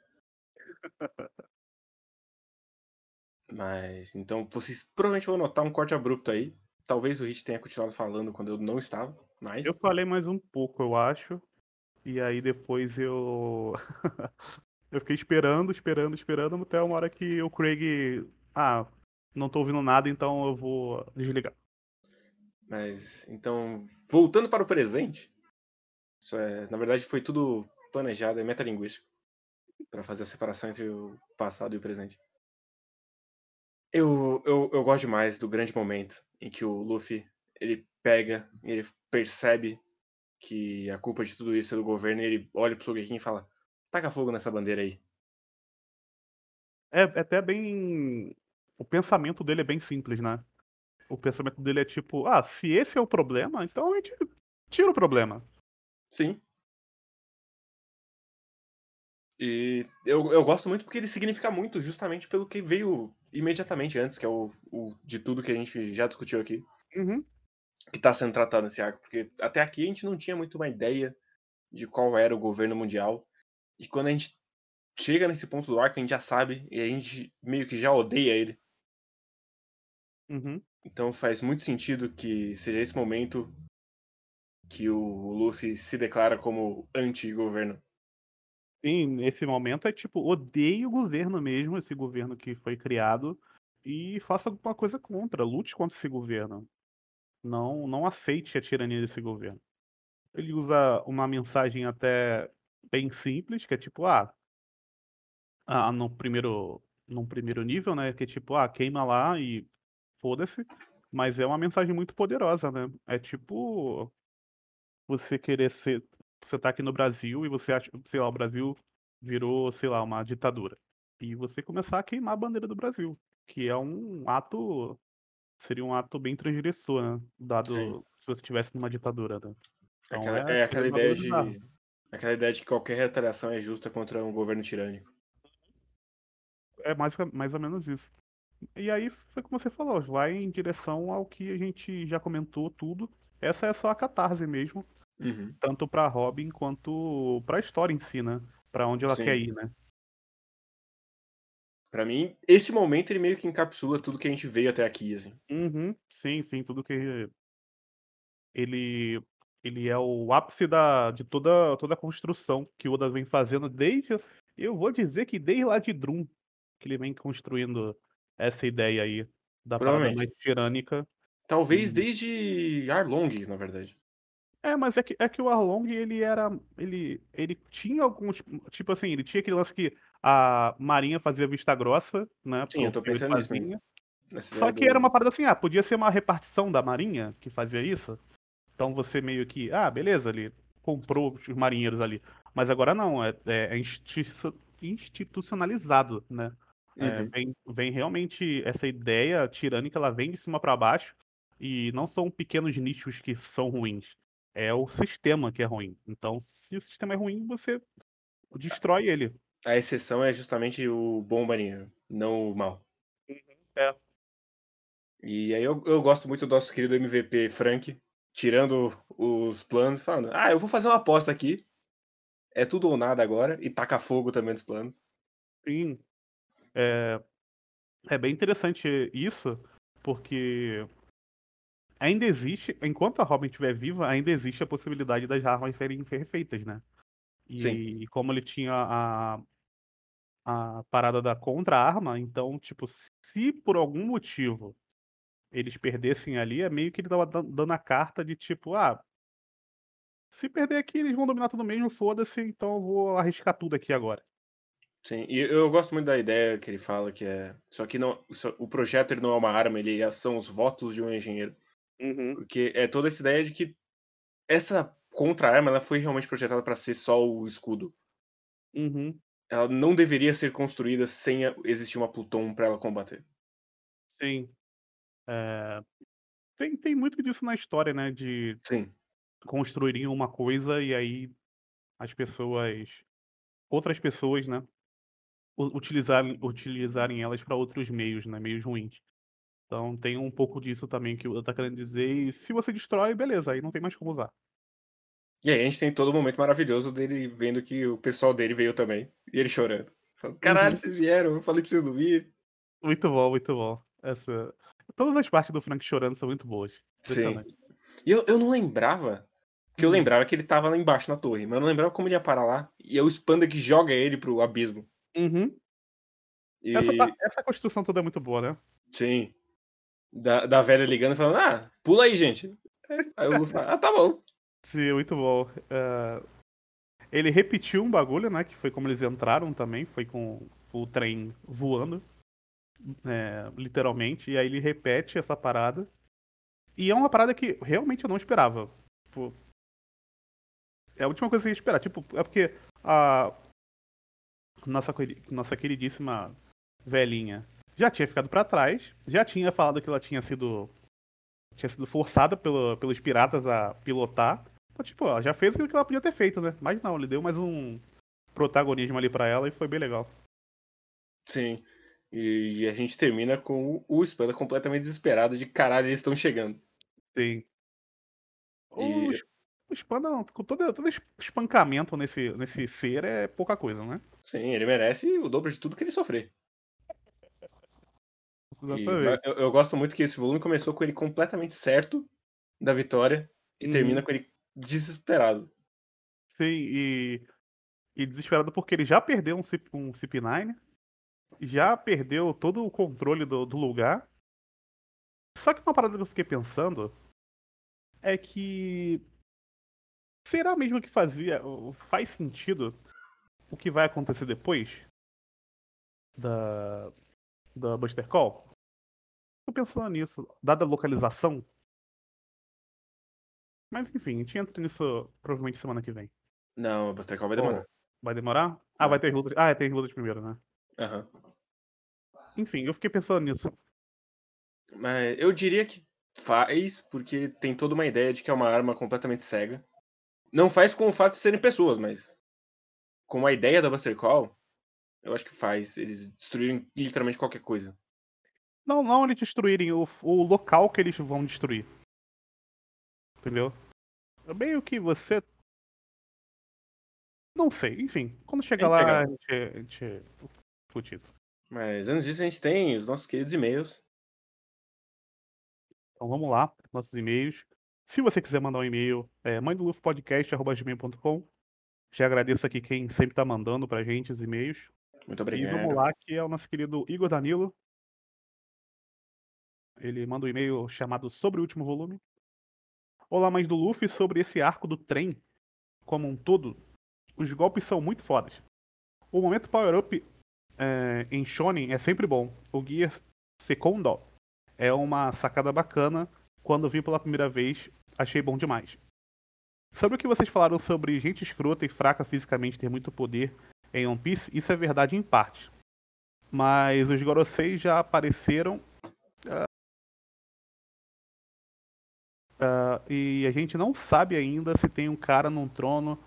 Mas então vocês provavelmente vão notar um corte abrupto aí. Talvez o Hit tenha continuado falando quando eu não estava, mas.
Eu falei mais um pouco, eu acho. E aí depois eu. (laughs) eu fiquei esperando, esperando, esperando, até uma hora que o Craig. Ah, não tô ouvindo nada, então eu vou desligar.
Mas, então, voltando para o presente. Isso é, na verdade, foi tudo planejado, é metalinguístico. para fazer a separação entre o passado e o presente. Eu, eu, eu gosto demais do grande momento em que o Luffy ele pega, ele percebe que a culpa de tudo isso é do governo e ele olha pro Sogeking e fala: taca fogo nessa bandeira aí.
É, é até bem. O pensamento dele é bem simples, né? O pensamento dele é tipo: ah, se esse é o problema, então a gente tira o problema.
Sim. E eu, eu gosto muito porque ele significa muito justamente pelo que veio imediatamente antes, que é o, o de tudo que a gente já discutiu aqui.
Uhum
que está sendo tratado nesse arco, porque até aqui a gente não tinha muito uma ideia de qual era o governo mundial. E quando a gente chega nesse ponto do arco, a gente já sabe e a gente meio que já odeia ele.
Uhum.
Então faz muito sentido que seja esse momento que o Luffy se declara como anti-governo.
Sim, esse momento é tipo, odeio o governo mesmo, esse governo que foi criado, e faça alguma coisa contra, lute contra esse governo não, não aceite a tirania desse governo. Ele usa uma mensagem até bem simples, que é tipo, ah, ah no primeiro, num primeiro nível, né, que é tipo, ah, queima lá e foda-se, mas é uma mensagem muito poderosa, né? É tipo você querer ser, você tá aqui no Brasil e você acha, sei lá, o Brasil virou, sei lá, uma ditadura. E você começar a queimar a bandeira do Brasil, que é um ato seria um ato bem transgressor, né? Dado Sim. se você estivesse numa ditadura, né?
Então, aquela, é, é aquela ideia de. Aquela ideia de que qualquer retaliação é justa contra um governo tirânico.
É mais, mais ou menos isso. E aí foi como você falou, vai em direção ao que a gente já comentou tudo. Essa é só a catarse mesmo.
Uhum.
Tanto pra Robin quanto pra história em si, né? Pra onde ela Sim. quer ir, né?
Para mim, esse momento ele meio que encapsula tudo que a gente veio até aqui, assim.
Uhum, sim, sim, tudo que ele ele é o ápice da, de toda, toda a construção que o Oda vem fazendo desde, eu vou dizer que desde lá de Drum, que ele vem construindo essa ideia aí da parada mais tirânica.
Talvez e... desde Arlong, na verdade.
É, mas é que, é que o Arlong, ele era. Ele, ele tinha alguns. Tipo assim, ele tinha aquele lance que a Marinha fazia vista grossa, né?
Sim, eu tô pensando nisso.
Só que era uma parada assim, ah, podia ser uma repartição da Marinha que fazia isso. Então você meio que, ah, beleza, ele comprou os marinheiros ali. Mas agora não, é, é institucionalizado, né? É, uhum. vem, vem realmente essa ideia tirânica, ela vem de cima para baixo e não são pequenos nichos que são ruins. É o sistema que é ruim. Então, se o sistema é ruim, você destrói ele.
A exceção é justamente o bom não o mal.
Uhum. É.
E aí eu, eu gosto muito do nosso querido MVP Frank, tirando os planos, falando: Ah, eu vou fazer uma aposta aqui. É tudo ou nada agora, e taca fogo também nos planos.
Sim. É, é bem interessante isso, porque ainda existe, enquanto a Robin estiver viva, ainda existe a possibilidade das armas serem refeitas, né? E, Sim. como ele tinha a, a parada da contra-arma, então, tipo, se por algum motivo eles perdessem ali, é meio que ele tava dando a carta de tipo, ah, se perder aqui, eles vão dominar tudo mesmo, foda-se, então eu vou arriscar tudo aqui agora.
Sim, e eu gosto muito da ideia que ele fala, que é. Só que não, o projeto ele não é uma arma, ele é, são os votos de um engenheiro.
Uhum.
Porque é toda essa ideia de que essa contra-arma ela foi realmente projetada para ser só o escudo.
Uhum.
Ela não deveria ser construída sem existir uma Pluton para ela combater.
Sim. É... Tem, tem muito disso na história, né? De
Sim.
construírem uma coisa e aí as pessoas. Outras pessoas, né? Utilizarem, utilizarem elas para outros meios, né? Meios ruins. Então tem um pouco disso também que eu tá querendo dizer. E se você destrói, beleza, aí não tem mais como usar.
E aí a gente tem todo o momento maravilhoso dele vendo que o pessoal dele veio também. E ele chorando. Caralho, uhum. vocês vieram, eu falei pra vocês não vir.
Muito bom, muito bom. Essa... Todas as partes do Frank chorando são muito boas.
Sim. E eu, eu não lembrava. Porque eu uhum. lembrava que ele tava lá embaixo na torre, mas eu não lembrava como ele ia parar lá. E é o Spanda que joga ele pro abismo.
Uhum. E... Essa, essa construção toda é muito boa, né?
Sim. Da, da velha ligando falando, ah, pula aí, gente. Aí o Lu fala, ah, tá bom.
Sim, muito bom. Uh, ele repetiu um bagulho, né? Que foi como eles entraram também, foi com o trem voando. É, literalmente, e aí ele repete essa parada. E é uma parada que realmente eu não esperava. Tipo, é a última coisa que eu ia esperar. Tipo, é porque a nossa, nossa queridíssima velhinha já tinha ficado para trás, já tinha falado que ela tinha sido tinha sido forçada pelo, pelos piratas a pilotar. Então, tipo, ela já fez aquilo que ela podia ter feito, né? Mas não, ele deu mais um protagonismo ali para ela e foi bem legal.
Sim. E a gente termina com o Spanda completamente desesperado de caralho, eles estão chegando.
Sim. E... O Spanda, com todo, todo espancamento nesse, nesse ser, é pouca coisa, né?
Sim, ele merece o dobro de tudo que ele sofrer. E, eu, eu, gosto muito que esse volume começou com ele completamente certo da vitória e termina uhum. com ele desesperado.
Sim, e, e desesperado porque ele já perdeu um, um CP9, já perdeu todo o controle do, do lugar. Só que uma parada que eu fiquei pensando é que será mesmo que fazia faz sentido o que vai acontecer depois da da Buster Call? Pensando nisso, dada a localização. Mas enfim, a gente entra nisso provavelmente semana que vem.
Não, a Buster Call vai demorar.
Vai demorar? Ah, vai ter lutas. Ah, tem lutas primeiro, né?
Aham.
Enfim, eu fiquei pensando nisso.
Mas eu diria que faz, porque tem toda uma ideia de que é uma arma completamente cega. Não faz com o fato de serem pessoas, mas com a ideia da Buster Call, eu acho que faz. Eles destruírem literalmente qualquer coisa.
Não, não eles destruírem o, o local que eles vão destruir. Entendeu? É meio que você. Não sei, enfim. Quando chegar lá, a gente, a gente discute isso.
Mas antes disso, a gente tem os nossos queridos e-mails.
Então vamos lá, nossos e-mails. Se você quiser mandar um e-mail, é mãedolufopodcast.com. Já agradeço aqui quem sempre tá mandando pra gente os e-mails.
Muito obrigado.
E vamos lá, que é o nosso querido Igor Danilo. Ele manda um e-mail chamado Sobre o Último Volume. Olá, mães do Luffy, sobre esse arco do trem como um todo, os golpes são muito fodas. O momento power-up é, em Shonen é sempre bom. O Gear Secondal É uma sacada bacana. Quando vi pela primeira vez, achei bom demais. Sobre o que vocês falaram sobre gente escrota e fraca fisicamente ter muito poder em One Piece, isso é verdade em parte. Mas os Gorosei já apareceram. Uh, e a gente não sabe ainda se tem um cara num trono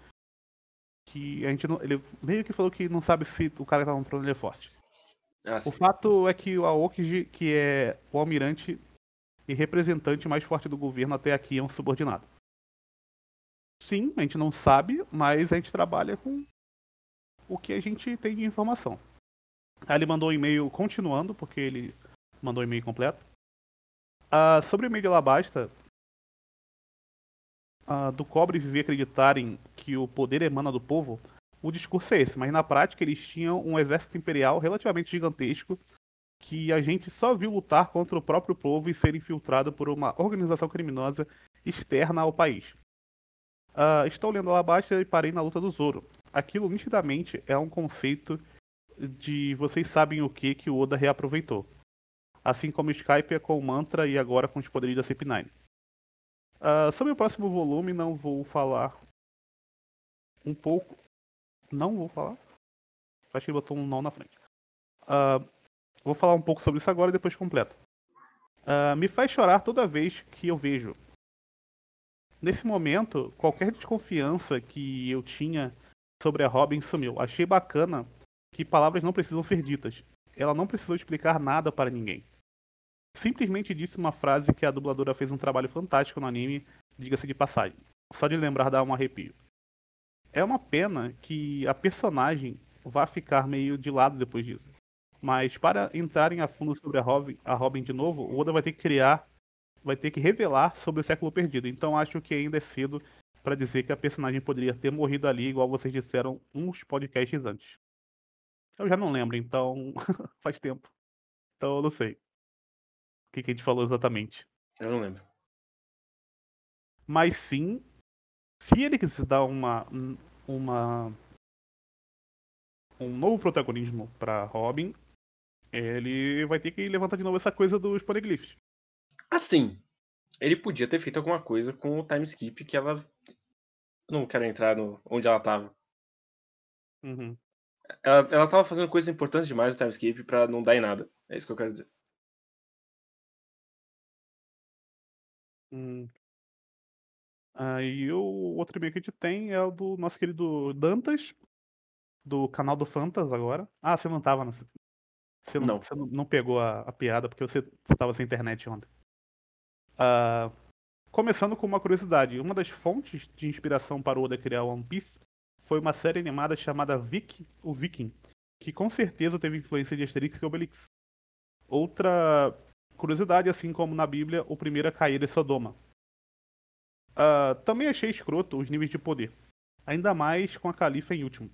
que a gente não, ele meio que falou que não sabe se o cara que tá no trono ele é forte. Ah, o fato é que o Aokiji, que é o almirante e representante mais forte do governo até aqui, é um subordinado. Sim, a gente não sabe, mas a gente trabalha com o que a gente tem de informação. Aí ele mandou um e-mail continuando, porque ele mandou um e-mail completo. Uh, sobre o e-mail de Alabasta, uh, do cobre viver acreditarem que o poder emana do povo, o discurso é esse, mas na prática eles tinham um exército imperial relativamente gigantesco que a gente só viu lutar contra o próprio povo e ser infiltrado por uma organização criminosa externa ao país. Uh, estou lendo lá abaixo e parei na luta do Zoro. Aquilo nitidamente é um conceito de vocês sabem o que que o Oda reaproveitou. Assim como o Skype é com o Mantra e agora com os poderes da CP9. Uh, sobre o próximo volume, não vou falar um pouco. Não vou falar. Acho que ele botou um não na frente. Uh, vou falar um pouco sobre isso agora e depois completo. Uh, me faz chorar toda vez que eu vejo Nesse momento, qualquer desconfiança que eu tinha sobre a Robin sumiu. Achei bacana que palavras não precisam ser ditas. Ela não precisou explicar nada para ninguém. Simplesmente disse uma frase que a dubladora fez um trabalho fantástico no anime, diga-se de passagem. Só de lembrar dá um arrepio. É uma pena que a personagem vá ficar meio de lado depois disso. Mas para entrarem a fundo sobre a Robin, a Robin de novo, o Oda vai ter que criar vai ter que revelar sobre o século perdido. Então acho que ainda é cedo para dizer que a personagem poderia ter morrido ali, igual vocês disseram uns podcasts antes. Eu já não lembro, então (laughs) faz tempo. Então eu não sei que, que a gente falou exatamente.
Eu não lembro.
Mas sim, se ele quiser dar uma uma um novo protagonismo para Robin, ele vai ter que levantar de novo essa coisa dos poneglyphs.
Assim, ele podia ter feito alguma coisa com o time skip que ela. Não quero entrar no onde ela tava.
Uhum.
Ela, ela tava fazendo coisas importantes demais no time skip pra não dar em nada. É isso que eu quero dizer.
Hum. Aí o outro e-mail que a gente tem é o do nosso querido Dantas, do canal do Fantas agora. Ah, você não tava nessa. Você não, não. Você não pegou a, a piada porque você, você tava sem internet ontem. Uh, começando com uma curiosidade, uma das fontes de inspiração para o Oda criar One Piece foi uma série animada chamada Vic, o Viking, que com certeza teve influência de Asterix e Obelix. Outra curiosidade, assim como na Bíblia, o primeiro a cair é Sodoma. Uh, também achei escroto os níveis de poder, ainda mais com a Califa em último.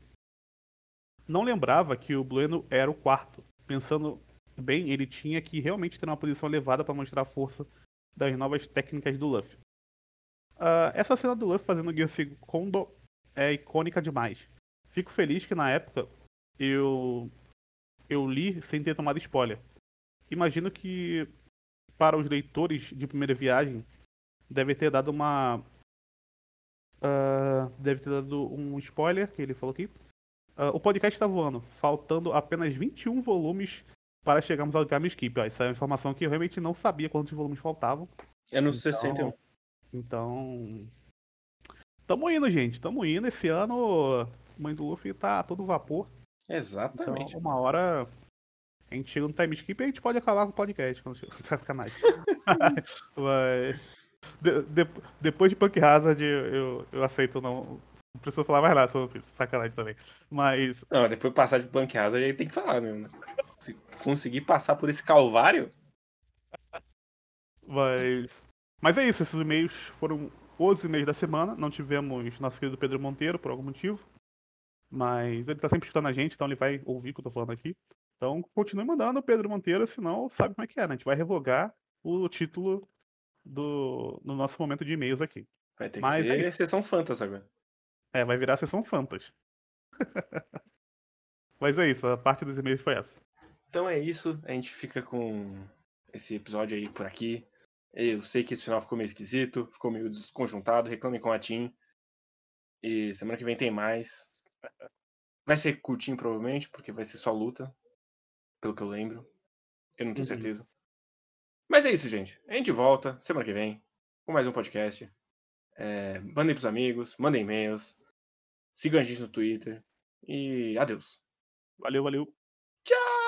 Não lembrava que o Blueno era o quarto. Pensando bem, ele tinha que realmente ter uma posição elevada para mostrar a força das novas técnicas do Luffy. Uh, essa cena do Luffy fazendo o Gear Kondo é icônica demais. Fico feliz que na época eu eu li sem ter tomado spoiler. Imagino que para os leitores de primeira viagem deve ter dado uma uh, deve ter dado um spoiler que ele falou aqui. Uh, o podcast está voando, faltando apenas 21 volumes para chegarmos ao time skip. Ó, essa é uma informação que eu realmente não sabia quantos volumes faltavam.
É no então, 61.
Então. Tamo indo, gente. Tamo indo. Esse ano, Mãe do Luffy tá todo vapor.
Exatamente.
Então, uma hora a gente chega no time skip e a gente pode acabar com o podcast quando chega (laughs) sacanagem. (laughs) Mas. De, de, depois de Punk Hazard, eu, eu aceito não. Não preciso falar mais nada sobre sacanagem também. Mas.
Não, depois de passar de Punk Hazard, aí tem que falar mesmo, né? Se conseguir passar por esse calvário.
Mas. Mas é isso, esses e-mails foram os e-mails da semana. Não tivemos nosso querido Pedro Monteiro por algum motivo. Mas ele tá sempre escutando a gente, então ele vai ouvir o que eu tô falando aqui. Então continue mandando Pedro Monteiro, senão sabe como é que é, né? A gente vai revogar o título do no nosso momento de e-mails aqui.
Vai ter que Mas, ser é... sessão Fantas agora.
É, vai virar sessão Fantas. (laughs) Mas é isso, a parte dos e-mails foi essa.
Então é isso, a gente fica com esse episódio aí por aqui. Eu sei que esse final ficou meio esquisito, ficou meio desconjuntado. Reclamem com a Tim. E semana que vem tem mais. Vai ser curtinho, provavelmente, porque vai ser só luta. Pelo que eu lembro. Eu não tenho
Uhum.
certeza. Mas é isso, gente. A gente volta semana que vem com mais um podcast. É, mandem pros amigos, mandem e-mails. Sigam a gente no Twitter. E adeus.
Valeu, valeu.
Tchau!